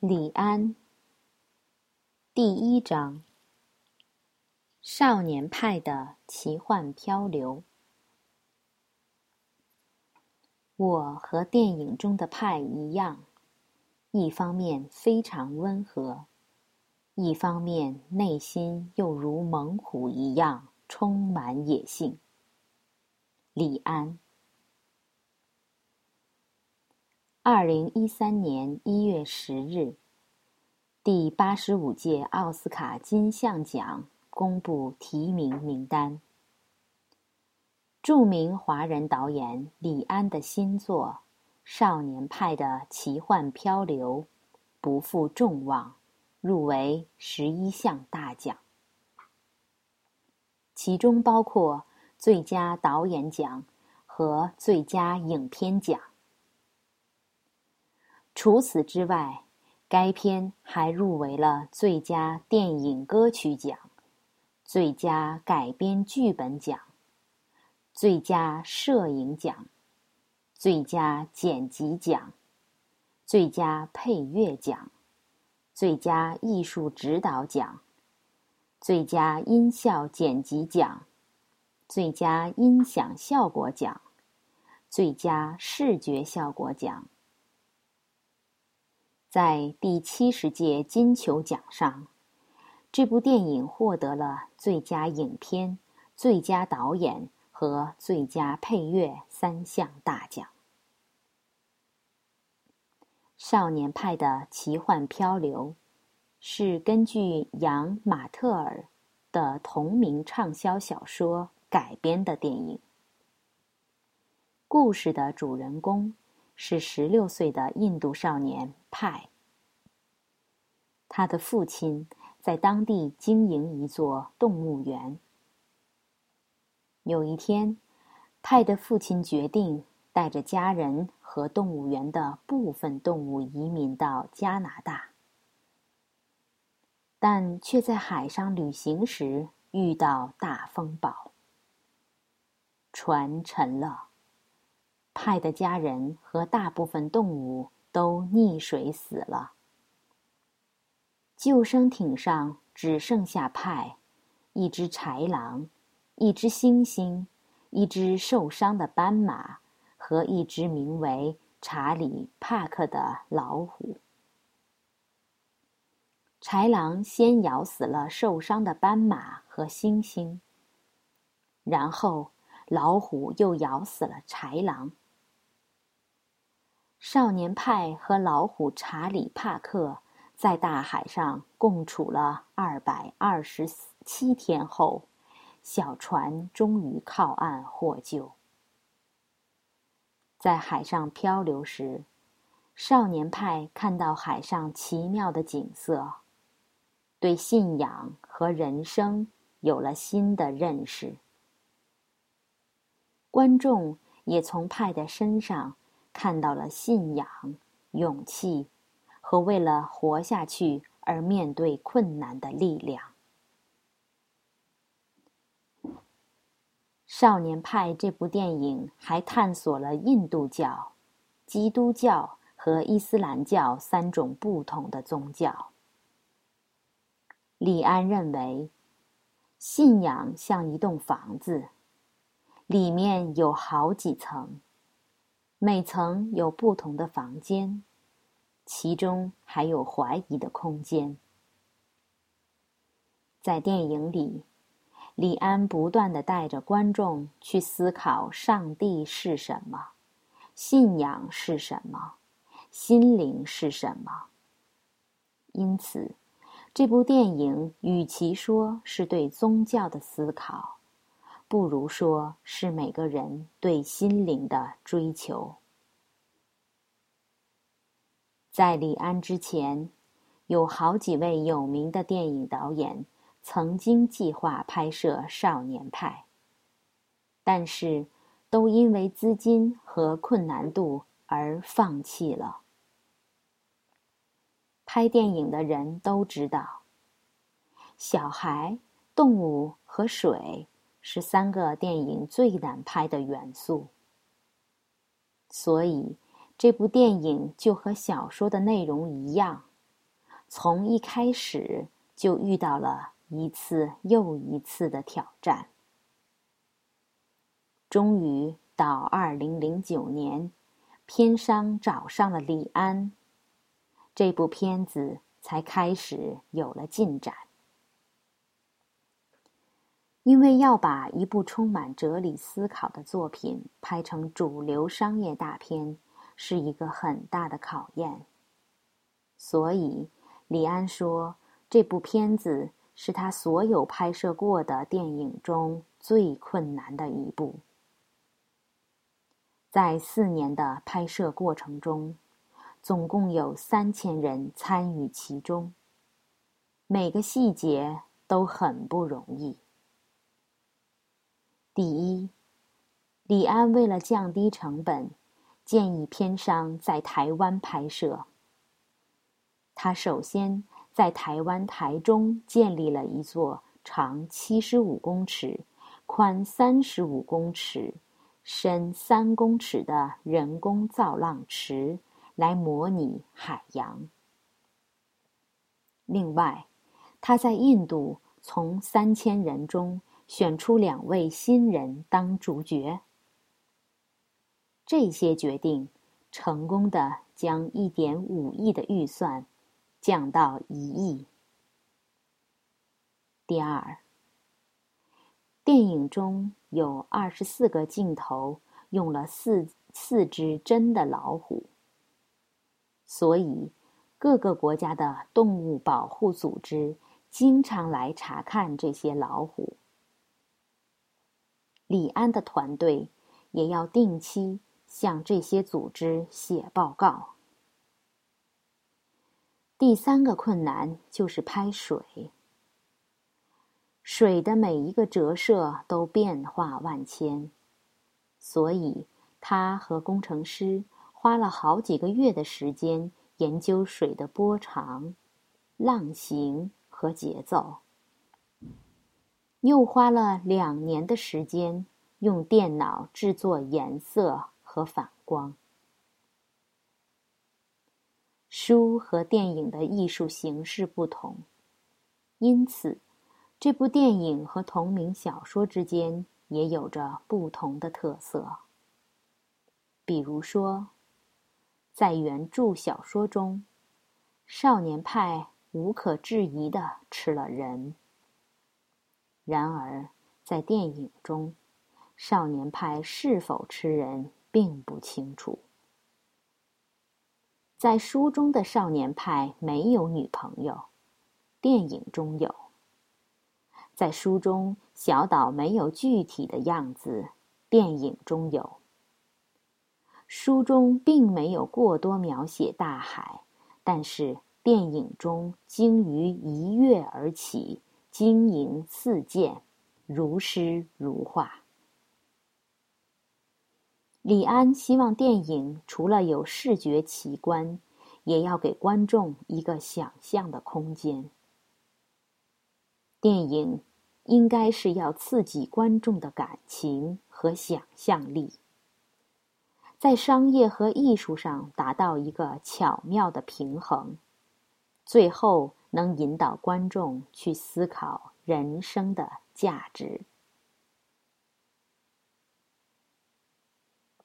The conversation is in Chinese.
李安，第一章：少年派的奇幻漂流。我和电影中的派一样，一方面非常温和，一方面内心又如猛虎一样充满野性。李安。二零一三年一月十日，第八十五届奥斯卡金像奖公布提名名单。著名华人导演李安的新作《少年派的奇幻漂流》不负众望，入围十一项大奖，其中包括最佳导演奖和最佳影片奖。除此之外，该片还入围了最佳电影歌曲奖、最佳改编剧本奖、最佳摄影奖、最佳剪辑奖、最佳配乐奖、最佳艺术指导奖、最佳音效剪辑奖、最佳音响效果奖、最佳视觉效果奖。在第七十届金球奖上，这部电影获得了最佳影片、最佳导演和最佳配乐三项大奖。《少年派的奇幻漂流》是根据杨·马特尔的同名畅销小说改编的电影。故事的主人公。是十六岁的印度少年派。他的父亲在当地经营一座动物园。有一天，派的父亲决定带着家人和动物园的部分动物移民到加拿大，但却在海上旅行时遇到大风暴，船沉了。派的家人和大部分动物都溺水死了。救生艇上只剩下派，一只豺狼，一只猩猩，一只受伤的斑马和一只名为查理·帕克的老虎。豺狼先咬死了受伤的斑马和猩猩，然后老虎又咬死了豺狼。少年派和老虎查理·帕克在大海上共处了二百二十七天后，小船终于靠岸获救。在海上漂流时，少年派看到海上奇妙的景色，对信仰和人生有了新的认识。观众也从派的身上。看到了信仰、勇气和为了活下去而面对困难的力量。《少年派》这部电影还探索了印度教、基督教和伊斯兰教三种不同的宗教。李安认为，信仰像一栋房子，里面有好几层。每层有不同的房间，其中还有怀疑的空间。在电影里，李安不断的带着观众去思考：上帝是什么？信仰是什么？心灵是什么？因此，这部电影与其说是对宗教的思考。不如说是每个人对心灵的追求。在李安之前，有好几位有名的电影导演曾经计划拍摄《少年派》，但是都因为资金和困难度而放弃了。拍电影的人都知道，小孩、动物和水。是三个电影最难拍的元素，所以这部电影就和小说的内容一样，从一开始就遇到了一次又一次的挑战。终于到二零零九年，片商找上了李安，这部片子才开始有了进展。因为要把一部充满哲理思考的作品拍成主流商业大片，是一个很大的考验。所以，李安说，这部片子是他所有拍摄过的电影中最困难的一部。在四年的拍摄过程中，总共有三千人参与其中，每个细节都很不容易。第一，李安为了降低成本，建议片商在台湾拍摄。他首先在台湾台中建立了一座长七十五公尺、宽三十五公尺。深三公尺的人工造浪池，来模拟海洋。另外，他在印度从三千人中选出两位新人当主角。这些决定成功的将一点五亿的预算降到一亿。第二。电影中有二十四个镜头用了四四只真的老虎，所以各个国家的动物保护组织经常来查看这些老虎。李安的团队也要定期向这些组织写报告。第三个困难就是拍水。水的每一个折射都变化万千，所以他和工程师花了好几个月的时间研究水的波长、浪形和节奏，又花了两年的时间用电脑制作颜色和反光。书和电影的艺术形式不同，因此。这部电影和同名小说之间也有着不同的特色。比如说，在原著小说中，少年派无可置疑的吃了人；然而，在电影中，少年派是否吃人并不清楚。在书中的少年派没有女朋友，电影中有。在书中，小岛没有具体的样子，电影中有。书中并没有过多描写大海，但是电影中鲸鱼一跃而起，晶莹似箭，如诗如画。李安希望电影除了有视觉奇观，也要给观众一个想象的空间。电影。应该是要刺激观众的感情和想象力，在商业和艺术上达到一个巧妙的平衡，最后能引导观众去思考人生的价值。